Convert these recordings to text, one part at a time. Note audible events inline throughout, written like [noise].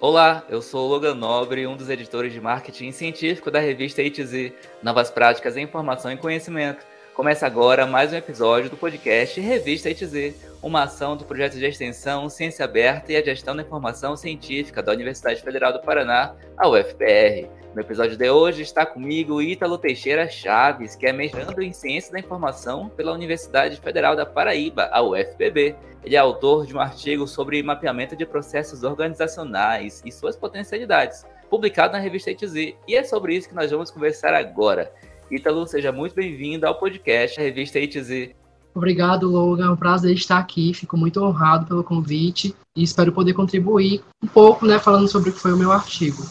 Olá, eu sou o Logan Nobre, um dos editores de marketing científico da revista ITZ, Novas Práticas em Informação e Conhecimento. Começa agora mais um episódio do podcast Revista ITZ, uma ação do projeto de extensão Ciência Aberta e a Gestão da Informação Científica da Universidade Federal do Paraná, a UFPR. No episódio de hoje está comigo Ítalo Teixeira Chaves, que é mestrando em Ciência da Informação pela Universidade Federal da Paraíba, a UFPB. Ele é autor de um artigo sobre mapeamento de processos organizacionais e suas potencialidades, publicado na revista ITZ, e é sobre isso que nós vamos conversar agora. Ítalo, seja muito bem-vindo ao podcast Revista ITZ. Obrigado, Logan. É um prazer estar aqui. Fico muito honrado pelo convite e espero poder contribuir um pouco, né, falando sobre o que foi o meu artigo.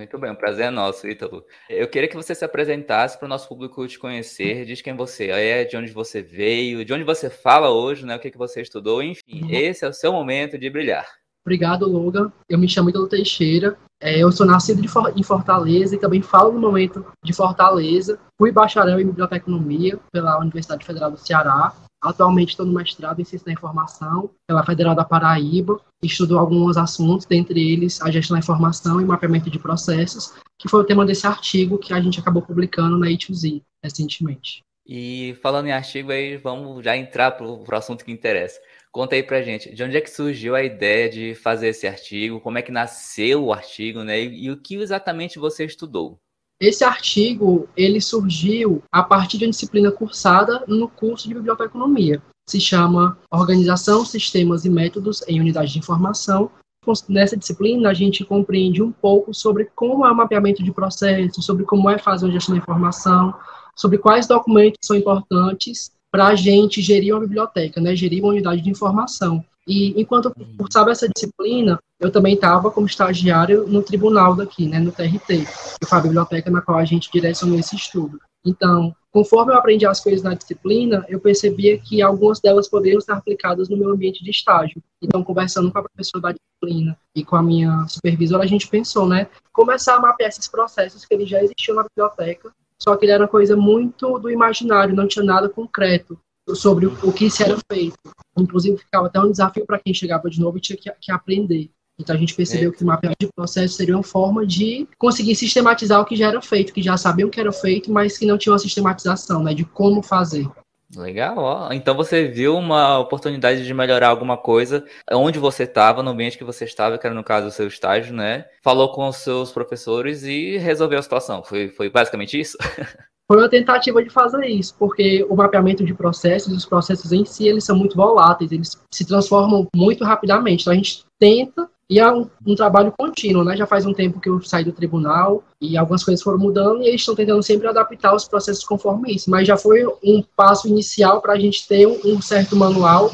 Muito bem, o prazer é nosso, Ítalo. Eu queria que você se apresentasse para o nosso público te conhecer, diz quem você é, de onde você veio, de onde você fala hoje, né, o que, que você estudou, enfim, uhum. esse é o seu momento de brilhar. Obrigado, Logan. Eu me chamo Ítalo Teixeira, é, eu sou nascido em Fortaleza e também falo no momento de Fortaleza. Fui bacharel em biblioteconomia pela Universidade Federal do Ceará. Atualmente estou no mestrado em Ciência da Informação pela Federal da Paraíba. Estudo alguns assuntos, dentre eles a gestão da informação e mapeamento de processos, que foi o tema desse artigo que a gente acabou publicando na E2Z recentemente. E falando em artigo aí, vamos já entrar para o assunto que interessa. Conta aí pra gente, de onde é que surgiu a ideia de fazer esse artigo, como é que nasceu o artigo, né? E, e o que exatamente você estudou? Esse artigo, ele surgiu a partir de uma disciplina cursada no curso de biblioteconomia. Se chama Organização, Sistemas e Métodos em Unidade de Informação. Nessa disciplina, a gente compreende um pouco sobre como é o mapeamento de processos, sobre como é fazer uma gestão da informação, sobre quais documentos são importantes para a gente gerir uma biblioteca, né, gerir uma unidade de informação. E enquanto eu cursava essa disciplina, eu também estava como estagiário no tribunal daqui, né, no TRT, que foi a biblioteca na qual a gente direcionou esse estudo. Então, conforme eu aprendi as coisas na disciplina, eu percebia que algumas delas poderiam ser aplicadas no meu ambiente de estágio. Então, conversando com a professora da disciplina e com a minha supervisora, a gente pensou, né, começar a mapear esses processos que eles já existiam na biblioteca só que ele era uma coisa muito do imaginário, não tinha nada concreto sobre o, o que se era feito. Inclusive, ficava até um desafio para quem chegava de novo e tinha que, que aprender. Então a gente percebeu é. que o mapeamento de processo seria uma forma de conseguir sistematizar o que já era feito, que já sabiam que era feito, mas que não tinha uma sistematização, né, de como fazer. Legal, ó. Então você viu uma oportunidade de melhorar alguma coisa onde você estava, no ambiente que você estava, que era no caso o seu estágio, né? Falou com os seus professores e resolveu a situação. Foi, foi basicamente isso? [laughs] Foi uma tentativa de fazer isso, porque o mapeamento de processos, os processos em si, eles são muito voláteis, eles se transformam muito rapidamente. Então a gente tenta e é um, um, trabalho contínuo, né? Já faz um tempo que eu saí do tribunal e algumas coisas foram mudando e eles estão tentando sempre adaptar os processos conforme isso. Mas já foi um passo inicial para a gente ter um, certo manual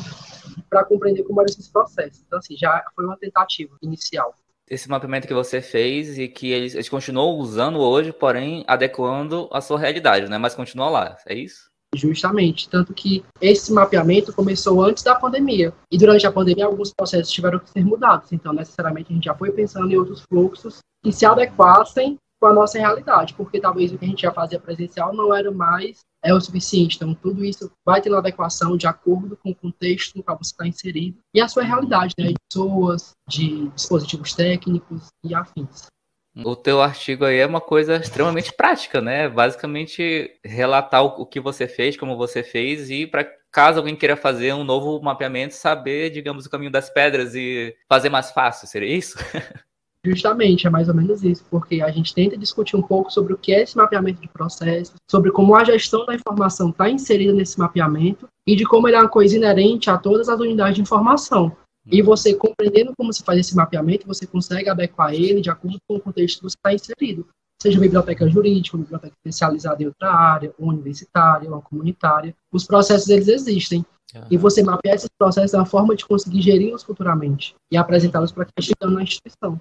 para compreender como eram esses processos. Então, assim, já foi uma tentativa inicial. Esse mapeamento que você fez e que eles, eles continuam usando hoje, porém adequando a sua realidade, né? Mas continua lá, é isso? Justamente, tanto que esse mapeamento começou antes da pandemia. E durante a pandemia, alguns processos tiveram que ser mudados. Então, necessariamente, a gente já foi pensando em outros fluxos que se adequassem com a nossa realidade, porque talvez o que a gente já fazia presencial não era mais é o suficiente. Então, tudo isso vai ter uma adequação de acordo com o contexto no qual você está inserido e a sua realidade, né, de pessoas, de dispositivos técnicos e afins. O teu artigo aí é uma coisa extremamente prática, né? Basicamente relatar o, que você fez, como você fez e para caso alguém queira fazer um novo mapeamento, saber, digamos, o caminho das pedras e fazer mais fácil, seria isso? [laughs] Justamente, é mais ou menos isso, porque a gente tenta discutir um pouco sobre o que é esse mapeamento de processos, sobre como a gestão da informação está inserida nesse mapeamento e de como ele é uma coisa inerente a todas as unidades de informação. E você compreendendo como se faz esse mapeamento, você consegue adequar ele de acordo com o contexto que você está inserido. Seja biblioteca jurídica, biblioteca especializada em outra área, ou universitária, ou comunitária. Os processos, eles existem. Uhum. E você mapear esses processos é uma forma de conseguir geri-los futuramente e apresentá-los para quem está na instituição.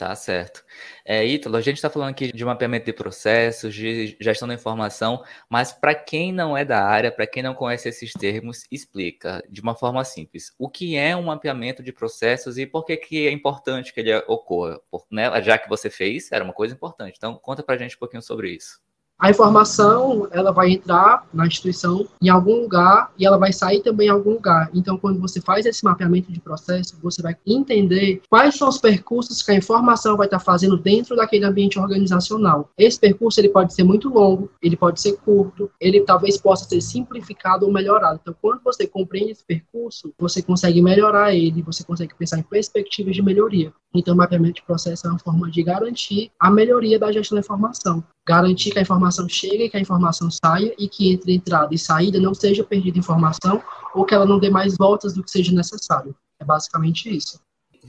Tá certo. É, Ítalo, a gente está falando aqui de mapeamento de processos, de gestão da informação, mas para quem não é da área, para quem não conhece esses termos, explica de uma forma simples. O que é um mapeamento de processos e por que, que é importante que ele ocorra? Por, né, já que você fez, era uma coisa importante. Então, conta para a gente um pouquinho sobre isso. A informação, ela vai entrar na instituição em algum lugar e ela vai sair também em algum lugar. Então, quando você faz esse mapeamento de processo, você vai entender quais são os percursos que a informação vai estar fazendo dentro daquele ambiente organizacional. Esse percurso, ele pode ser muito longo, ele pode ser curto, ele talvez possa ser simplificado ou melhorado. Então, quando você compreende esse percurso, você consegue melhorar ele, você consegue pensar em perspectivas de melhoria. Então, mapeamento de processo é uma forma de garantir a melhoria da gestão da informação garantir que a informação chegue, que a informação saia e que entre entrada e saída não seja perdida informação ou que ela não dê mais voltas do que seja necessário. É basicamente isso.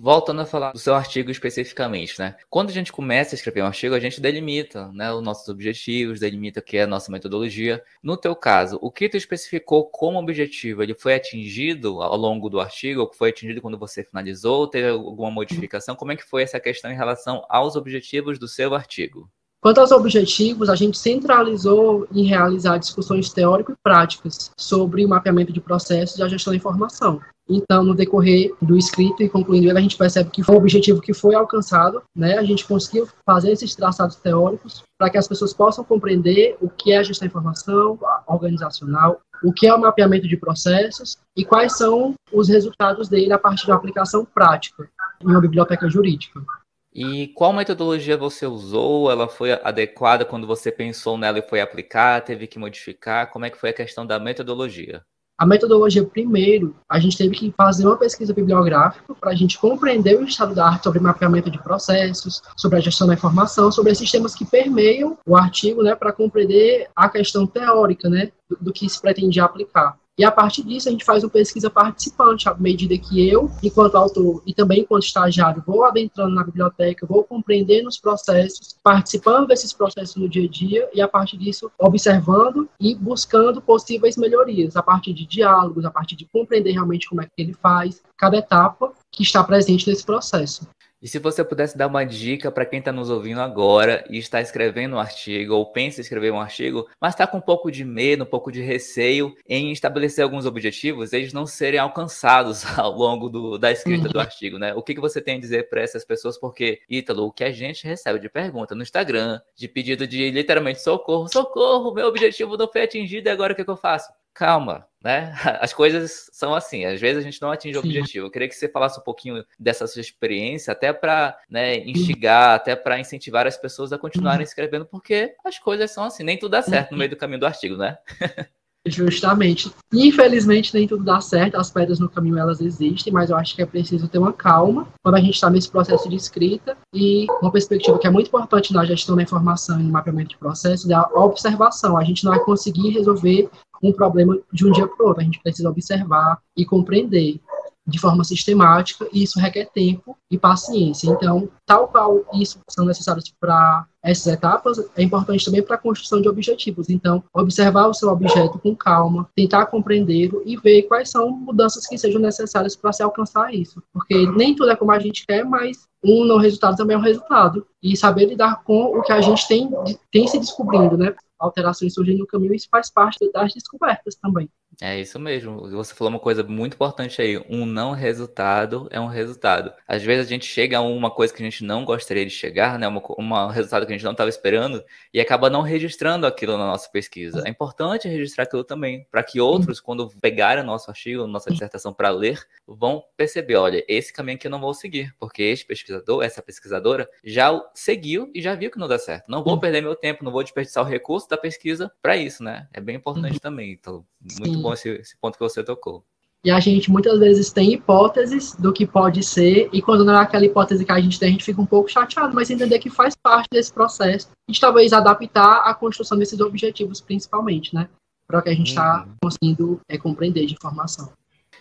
Voltando a falar do seu artigo especificamente, né? Quando a gente começa a escrever um artigo, a gente delimita, né, os nossos objetivos, delimita o que é a nossa metodologia. No teu caso, o que tu especificou como objetivo, ele foi atingido ao longo do artigo, ou foi atingido quando você finalizou, teve alguma modificação? Como é que foi essa questão em relação aos objetivos do seu artigo? Quanto aos objetivos, a gente centralizou em realizar discussões teóricas e práticas sobre o mapeamento de processos e a gestão da informação. Então, no decorrer do escrito e concluindo ele, a gente percebe que foi um objetivo que foi alcançado, né? A gente conseguiu fazer esses traçados teóricos para que as pessoas possam compreender o que é a gestão da informação organizacional, o que é o mapeamento de processos e quais são os resultados dele a partir da aplicação prática em uma biblioteca jurídica. E qual metodologia você usou? Ela foi adequada quando você pensou nela e foi aplicar? Teve que modificar? Como é que foi a questão da metodologia? A metodologia, primeiro, a gente teve que fazer uma pesquisa bibliográfica para a gente compreender o estado da arte sobre mapeamento de processos, sobre a gestão da informação, sobre esses temas que permeiam o artigo, né, para compreender a questão teórica, né, do, do que se pretendia aplicar. E a partir disso, a gente faz uma pesquisa participante, à medida que eu, enquanto autor e também enquanto estagiário, vou adentrando na biblioteca, vou compreendendo os processos, participando desses processos no dia a dia e, a partir disso, observando e buscando possíveis melhorias, a partir de diálogos, a partir de compreender realmente como é que ele faz, cada etapa que está presente nesse processo. E se você pudesse dar uma dica para quem está nos ouvindo agora e está escrevendo um artigo ou pensa em escrever um artigo, mas está com um pouco de medo, um pouco de receio em estabelecer alguns objetivos, eles não serem alcançados [laughs] ao longo do, da escrita do uhum. artigo, né? O que, que você tem a dizer para essas pessoas? Porque, Ítalo, o que a gente recebe de pergunta no Instagram, de pedido de literalmente socorro, socorro, meu objetivo não foi atingido e agora o que, que eu faço? Calma, né? [laughs] As coisas são assim, às vezes a gente não atinge o objetivo. Eu queria que você falasse um pouquinho dessa sua experiência, até para né, instigar, até para incentivar as pessoas a continuarem uhum. escrevendo, porque as coisas são assim, nem tudo dá certo no meio do caminho do artigo, né? [laughs] Justamente. Infelizmente, nem tudo dá certo, as pedras no caminho elas existem, mas eu acho que é preciso ter uma calma quando a gente está nesse processo de escrita e uma perspectiva que é muito importante na gestão da informação e no mapeamento de processos é a observação. A gente não vai conseguir resolver um problema de um dia para o outro, a gente precisa observar e compreender de forma sistemática, e isso requer tempo e paciência. Então, tal qual isso são necessários para essas etapas, é importante também para a construção de objetivos. Então, observar o seu objeto com calma, tentar compreendê-lo e ver quais são mudanças que sejam necessárias para se alcançar isso. Porque nem tudo é como a gente quer, mas um não resultado também é um resultado. E saber lidar com o que a gente tem, tem se descobrindo, né? Alterações surgem no caminho, isso faz parte das descobertas também. É isso mesmo. Você falou uma coisa muito importante aí. Um não resultado é um resultado. Às vezes a gente chega a uma coisa que a gente não gostaria de chegar, né? Um resultado que a gente não estava esperando e acaba não registrando aquilo na nossa pesquisa. É importante registrar aquilo também, para que outros, quando pegarem nosso artigo, nossa dissertação para ler, vão perceber, olha, esse caminho aqui eu não vou seguir, porque esse pesquisador, essa pesquisadora, já seguiu e já viu que não dá certo. Não vou perder meu tempo, não vou desperdiçar o recurso da pesquisa para isso, né? É bem importante uhum. também. Então, muito Sim. bom esse, esse ponto que você tocou. E a gente muitas vezes tem hipóteses do que pode ser, e quando não é aquela hipótese que a gente tem, a gente fica um pouco chateado, mas entender que faz parte desse processo, e talvez adaptar a construção desses objetivos, principalmente, né? Para o que a gente está uhum. conseguindo é, compreender de informação.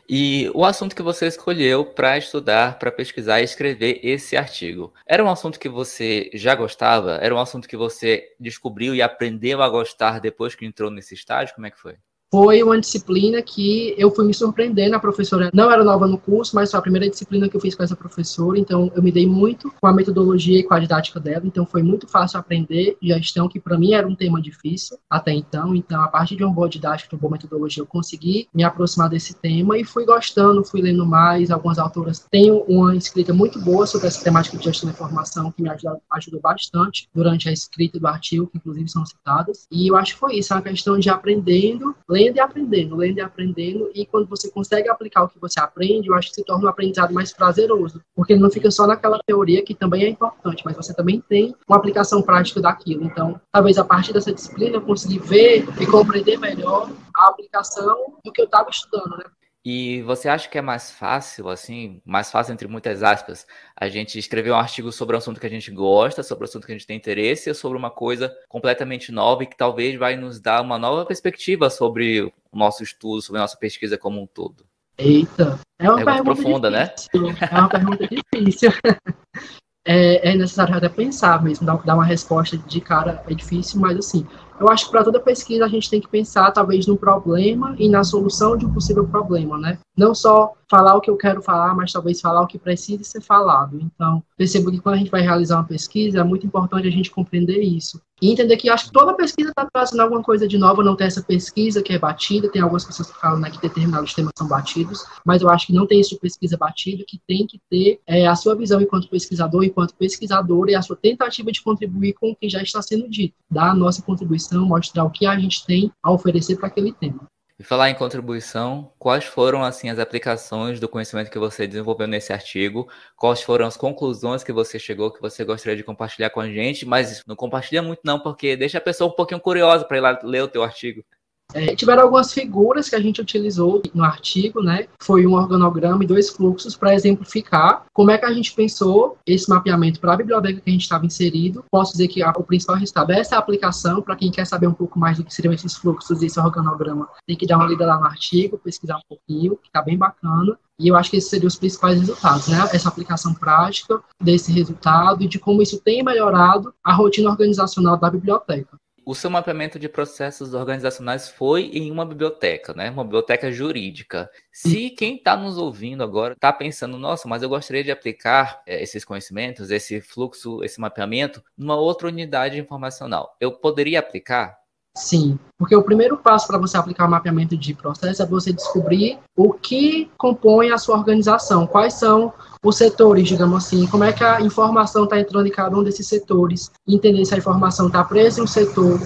E o assunto que você escolheu para estudar, para pesquisar e escrever esse artigo, era um assunto que você já gostava? Era um assunto que você descobriu e aprendeu a gostar depois que entrou nesse estágio? Como é que foi? Foi uma disciplina que eu fui me surpreendendo. A professora não era nova no curso, mas foi a primeira disciplina que eu fiz com essa professora, então eu me dei muito com a metodologia e com a didática dela, então foi muito fácil aprender gestão, que para mim era um tema difícil até então. Então, a partir de uma boa didática, uma boa metodologia, eu consegui me aproximar desse tema e fui gostando, fui lendo mais. Algumas autoras têm uma escrita muito boa sobre essa temática de gestão da informação, que me ajudou, ajudou bastante durante a escrita do artigo, que inclusive são citadas. E eu acho que foi isso, é uma questão de aprendendo, lendo e aprendendo, lendo e aprendendo. E quando você consegue aplicar o que você aprende, eu acho que se torna um aprendizado mais prazeroso, porque não fica só naquela teoria que também é importante, mas você também tem uma aplicação prática daquilo. Então, talvez a partir dessa disciplina eu consegui ver e compreender melhor a aplicação do que eu estava estudando, né? E você acha que é mais fácil, assim, mais fácil entre muitas aspas, a gente escrever um artigo sobre um assunto que a gente gosta, sobre um assunto que a gente tem interesse, ou sobre uma coisa completamente nova e que talvez vai nos dar uma nova perspectiva sobre o nosso estudo, sobre a nossa pesquisa como um todo? Eita, é uma é pergunta profunda, né? difícil. né? É uma pergunta difícil. [laughs] É, é, necessário até pensar mesmo, dar uma resposta de cara é difícil, mas assim, eu acho que para toda pesquisa a gente tem que pensar talvez no problema e na solução de um possível problema, né? Não só falar o que eu quero falar, mas talvez falar o que precisa ser falado. Então, percebo que quando a gente vai realizar uma pesquisa, é muito importante a gente compreender isso. E entender que acho que toda pesquisa está trazendo alguma coisa de nova, não tem essa pesquisa que é batida, tem algumas pessoas que falam né, que determinados temas são batidos, mas eu acho que não tem isso de pesquisa batida, que tem que ter é, a sua visão enquanto pesquisador, enquanto pesquisadora, e a sua tentativa de contribuir com o que já está sendo dito, dar a nossa contribuição, mostrar o que a gente tem a oferecer para aquele tema. E falar em contribuição, quais foram assim as aplicações do conhecimento que você desenvolveu nesse artigo? Quais foram as conclusões que você chegou que você gostaria de compartilhar com a gente? Mas não compartilha muito não, porque deixa a pessoa um pouquinho curiosa para ir lá ler o teu artigo. É, tiveram algumas figuras que a gente utilizou no artigo, né? Foi um organograma e dois fluxos para exemplificar como é que a gente pensou esse mapeamento para a biblioteca que a gente estava inserido. Posso dizer que a, o principal resultado é essa aplicação, para quem quer saber um pouco mais do que seriam esses fluxos e esse organograma, tem que dar uma lida lá no artigo, pesquisar um pouquinho, que está bem bacana. E eu acho que esses seriam os principais resultados, né? Essa aplicação prática desse resultado e de como isso tem melhorado a rotina organizacional da biblioteca o seu mapeamento de processos organizacionais foi em uma biblioteca, né? Uma biblioteca jurídica. Se quem está nos ouvindo agora está pensando, nossa, mas eu gostaria de aplicar é, esses conhecimentos, esse fluxo, esse mapeamento, numa outra unidade informacional, eu poderia aplicar? Sim, porque o primeiro passo para você aplicar o mapeamento de processo é você descobrir o que compõe a sua organização, quais são os setores, digamos assim, como é que a informação está entrando em cada um desses setores, entender se a informação está presa em um setor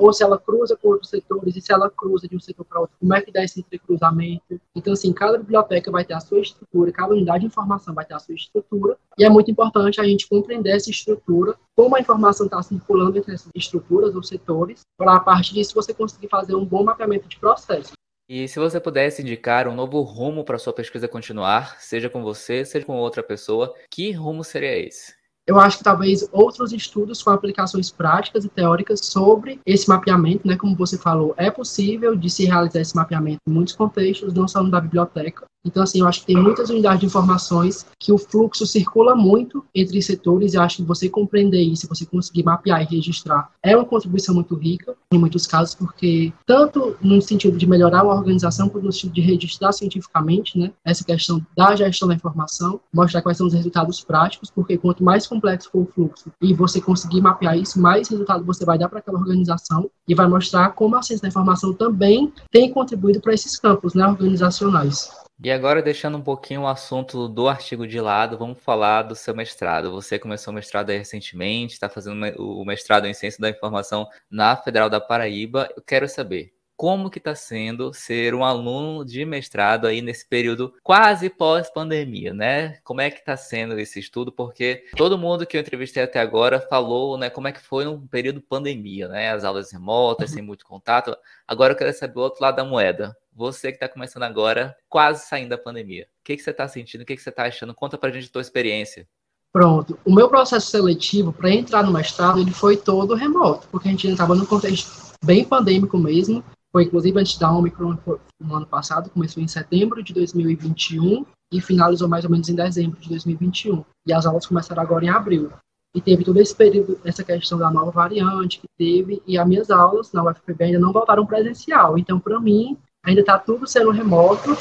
ou se ela cruza com outros setores, e se ela cruza de um setor para outro, como é que dá esse entrecruzamento. Então, assim, cada biblioteca vai ter a sua estrutura, cada unidade de informação vai ter a sua estrutura, e é muito importante a gente compreender essa estrutura, como a informação está circulando entre essas estruturas ou setores, para a partir disso você conseguir fazer um bom mapeamento de processo. E se você pudesse indicar um novo rumo para sua pesquisa continuar, seja com você, seja com outra pessoa, que rumo seria esse? eu acho que talvez outros estudos com aplicações práticas e teóricas sobre esse mapeamento, né, como você falou, é possível de se realizar esse mapeamento em muitos contextos, não só no da biblioteca, então, assim, eu acho que tem muitas unidades de informações que o fluxo circula muito entre setores e acho que você compreender isso, você conseguir mapear e registrar, é uma contribuição muito rica, em muitos casos, porque tanto no sentido de melhorar a organização, quanto no sentido de registrar cientificamente, né, essa questão da gestão da informação, mostrar quais são os resultados práticos, porque quanto mais complexo for o fluxo e você conseguir mapear isso, mais resultado você vai dar para aquela organização e vai mostrar como a ciência da informação também tem contribuído para esses campos né, organizacionais. E agora, deixando um pouquinho o assunto do artigo de lado, vamos falar do seu mestrado. Você começou o mestrado recentemente, está fazendo o mestrado em Ciência da Informação na Federal da Paraíba. Eu quero saber como que está sendo ser um aluno de mestrado aí nesse período quase pós-pandemia, né? Como é que está sendo esse estudo? Porque todo mundo que eu entrevistei até agora falou, né, como é que foi no período pandemia, né? As aulas remotas, sem muito contato. Agora eu quero saber o outro lado da moeda você que está começando agora, quase saindo da pandemia. O que, que você está sentindo? O que, que você está achando? Conta para a gente a tua experiência. Pronto. O meu processo seletivo para entrar no mestrado ele foi todo remoto, porque a gente estava num contexto bem pandêmico mesmo. Foi inclusive antes da Omicron no ano passado, começou em setembro de 2021 e finalizou mais ou menos em dezembro de 2021. E as aulas começaram agora em abril. e teve todo esse período, essa questão da nova variante que teve, e as minhas aulas na UFPB ainda não voltaram presencial. Então, para mim, ainda está tudo sendo remoto.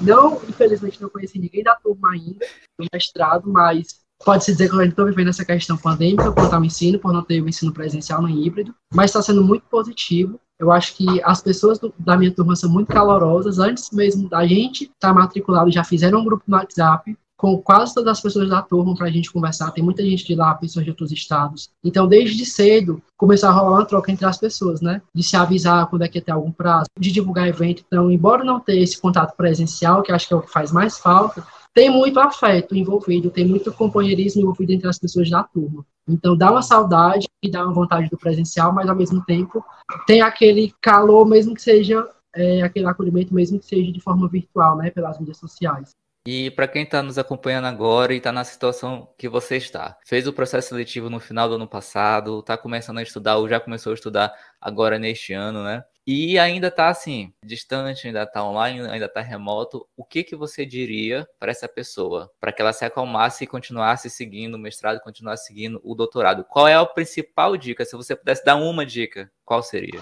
Não, infelizmente, não conheci ninguém da turma ainda, do mestrado, mas pode-se dizer que eu estou vivendo essa questão pandêmica quanto ao ensino, por não ter o ensino presencial nem híbrido, mas está sendo muito positivo. Eu acho que as pessoas do, da minha turma são muito calorosas. Antes mesmo da gente estar tá matriculado, já fizeram um grupo no WhatsApp com quase todas as pessoas da turma para a gente conversar. Tem muita gente de lá, pessoas de outros estados. Então, desde cedo, começou a rolar uma troca entre as pessoas, né? De se avisar quando é que ter algum prazo, de divulgar evento. Então, embora não ter esse contato presencial, que acho que é o que faz mais falta, tem muito afeto envolvido, tem muito companheirismo envolvido entre as pessoas da turma. Então dá uma saudade e dá uma vontade do presencial, mas ao mesmo tempo tem aquele calor, mesmo que seja é, aquele acolhimento, mesmo que seja de forma virtual, né, pelas mídias sociais. E para quem está nos acompanhando agora e está na situação que você está, fez o processo seletivo no final do ano passado, está começando a estudar ou já começou a estudar agora neste ano, né? E ainda está assim, distante, ainda está online, ainda está remoto. O que que você diria para essa pessoa, para que ela se acalmasse e continuasse seguindo o mestrado, continuasse seguindo o doutorado? Qual é a principal dica? Se você pudesse dar uma dica, qual seria?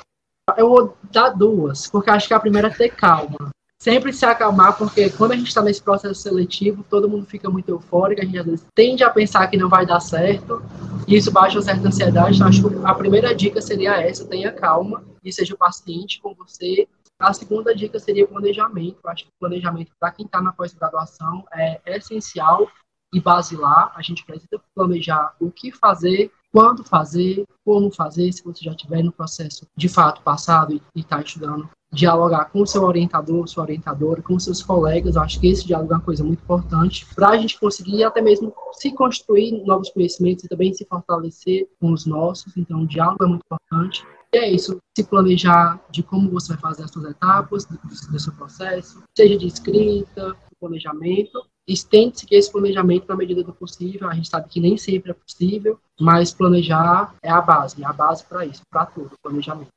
Eu vou dar duas, porque acho que a primeira é ter calma sempre se acalmar, porque quando a gente está nesse processo seletivo, todo mundo fica muito eufórico, a gente às vezes tende a pensar que não vai dar certo, e isso baixa uma certa ansiedade. Então, acho que a primeira dica seria essa: tenha calma e seja paciente com você. A segunda dica seria o planejamento. Acho que o planejamento, para quem está na pós-graduação, é essencial e basilar. A gente precisa planejar o que fazer, quando fazer, como fazer, se você já estiver no processo de fato passado e está estudando dialogar com o seu orientador, sua orientadora, com seus colegas. Eu acho que esse diálogo é uma coisa muito importante para a gente conseguir até mesmo se construir novos conhecimentos e também se fortalecer com os nossos. Então, o diálogo é muito importante. E é isso, se planejar de como você vai fazer as suas etapas do, do seu processo, seja de escrita, planejamento, estende seguir esse planejamento na medida do possível. A gente sabe que nem sempre é possível, mas planejar é a base, é a base para isso, para tudo, planejamento.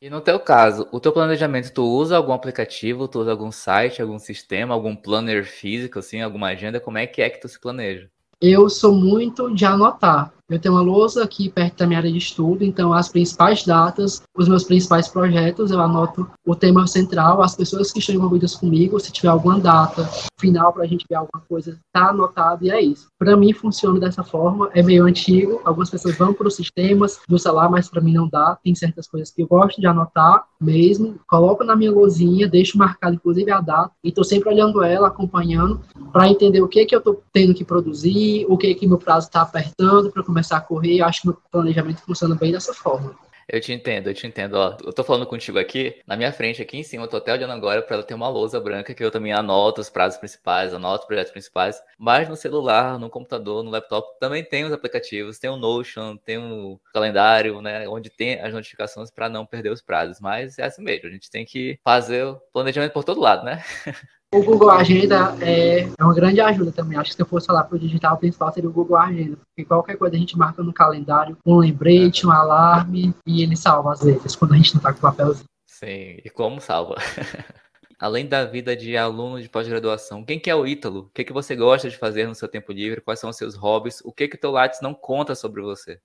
E no teu caso, o teu planejamento, tu usa algum aplicativo, tu usa algum site, algum sistema, algum planner físico, assim, alguma agenda? Como é que é que tu se planeja? Eu sou muito de anotar. Eu tenho uma lousa aqui perto da minha área de estudo, então as principais datas, os meus principais projetos, eu anoto o tema central, as pessoas que estão envolvidas comigo, se tiver alguma data final para a gente ver alguma coisa, tá anotado e é isso. Para mim funciona dessa forma, é meio antigo, algumas pessoas vão para os sistemas do celular, mas para mim não dá, tem certas coisas que eu gosto de anotar mesmo, coloco na minha lozinha, deixo marcado inclusive a data e estou sempre olhando ela, acompanhando, para entender o que que eu estou tendo que produzir, o que que meu prazo está apertando para começar a correr, acho que o planejamento funciona bem dessa forma. Eu te entendo, eu te entendo. Ó, eu tô falando contigo aqui, na minha frente, aqui em cima, eu tô até olhando agora para ela ter uma lousa branca que eu também anoto os prazos principais, anoto os projetos principais. Mas no celular, no computador, no laptop, também tem os aplicativos, tem o Notion, tem o calendário, né? Onde tem as notificações para não perder os prazos. Mas é assim mesmo, a gente tem que fazer o planejamento por todo lado, né? [laughs] O Google Agenda é, é uma grande ajuda também. Acho que se eu fosse falar para o digital principal seria o Google Agenda, porque qualquer coisa a gente marca no calendário, um lembrete, um alarme, e ele salva às vezes, quando a gente não está com o papelzinho. Sim, e como salva? [laughs] Além da vida de aluno de pós-graduação, quem que é o Ítalo? O que, que você gosta de fazer no seu tempo livre? Quais são os seus hobbies? O que que o teu Lattes não conta sobre você?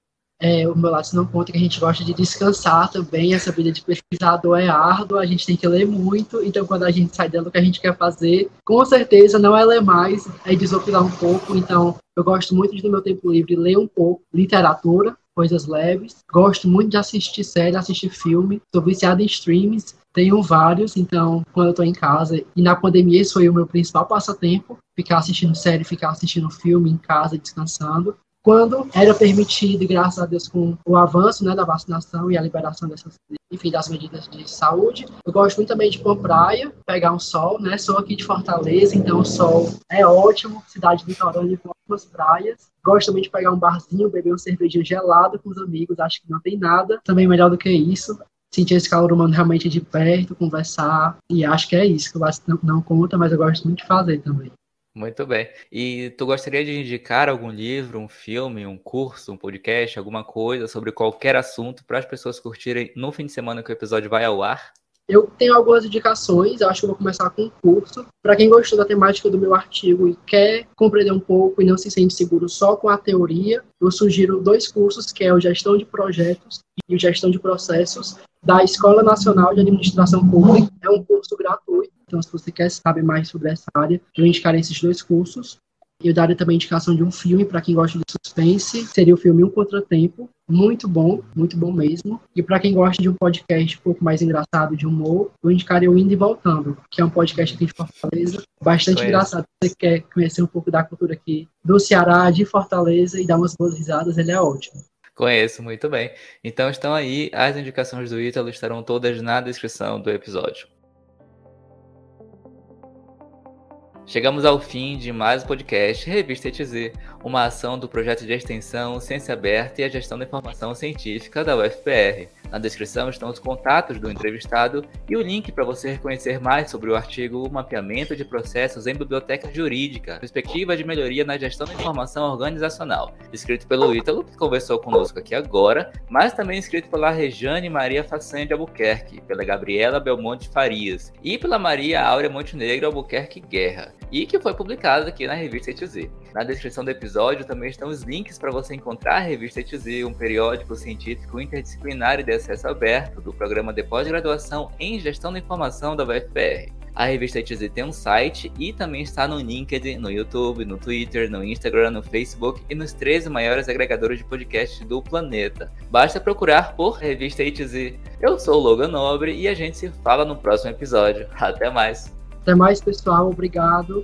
É, o meu lado não conta que a gente gosta de descansar também, essa vida de pesquisador é árdua, a gente tem que ler muito, então quando a gente sai dentro do que a gente quer fazer, com certeza não é ler mais, é desopilar um pouco, então eu gosto muito de no meu tempo livre ler um pouco literatura, coisas leves, gosto muito de assistir série, assistir filme, estou viciado em streams, tenho vários, então quando eu estou em casa, e na pandemia esse foi o meu principal passatempo, ficar assistindo série, ficar assistindo filme em casa, descansando quando era permitido, graças a Deus, com o avanço né, da vacinação e a liberação dessas, enfim, das medidas de saúde. Eu gosto muito também de ir para praia, pegar um sol, né? Sou aqui de Fortaleza, então o sol é ótimo, cidade litorânea com ótimas praias. Gosto também de pegar um barzinho, beber um cervejinho gelado com os amigos, acho que não tem nada também melhor do que isso sentir esse calor humano realmente de perto, conversar, e acho que é isso que o não, não conta, mas eu gosto muito de fazer também. Muito bem. E tu gostaria de indicar algum livro, um filme, um curso, um podcast, alguma coisa sobre qualquer assunto para as pessoas curtirem no fim de semana que o episódio vai ao ar? Eu tenho algumas indicações, eu acho que eu vou começar com um curso. Para quem gostou da temática do meu artigo e quer compreender um pouco e não se sente seguro só com a teoria, eu sugiro dois cursos, que é o Gestão de Projetos e o Gestão de Processos, da Escola Nacional de Administração Pública. É um curso gratuito, então se você quer saber mais sobre essa área, eu indicarei esses dois cursos. Eu daria também indicação de um filme para quem gosta de suspense, seria o filme Um Contratempo, muito bom, muito bom mesmo. E para quem gosta de um podcast um pouco mais engraçado de humor, eu indicaria o Indo e Voltando, que é um podcast aqui de Fortaleza, bastante Conheço. engraçado. Se você quer conhecer um pouco da cultura aqui do Ceará, de Fortaleza e dar umas boas risadas, ele é ótimo. Conheço muito bem. Então estão aí, as indicações do Ítalo estarão todas na descrição do episódio. Chegamos ao fim de mais um podcast Revista ETZ, uma ação do projeto de extensão Ciência Aberta e a Gestão da Informação Científica da UFPR. Na descrição estão os contatos do entrevistado e o link para você conhecer mais sobre o artigo Mapeamento de Processos em Biblioteca Jurídica, perspectiva de melhoria na gestão da informação organizacional, escrito pelo Ítalo, que conversou conosco aqui agora, mas também escrito pela Rejane Maria Façanha de Albuquerque, pela Gabriela Belmonte Farias e pela Maria Áurea Montenegro Albuquerque Guerra, e que foi publicado aqui na revista ETZ. Na descrição do episódio também estão os links para você encontrar a revista ETZ, um periódico científico interdisciplinar e acesso aberto do programa de pós-graduação em Gestão da Informação da UFPR. A revista ETZ tem um site e também está no LinkedIn, no YouTube, no Twitter, no Instagram, no Facebook e nos 13 maiores agregadores de podcast do planeta. Basta procurar por Revista ETZ. Eu sou o Logan Nobre e a gente se fala no próximo episódio. Até mais! Até mais, pessoal. Obrigado.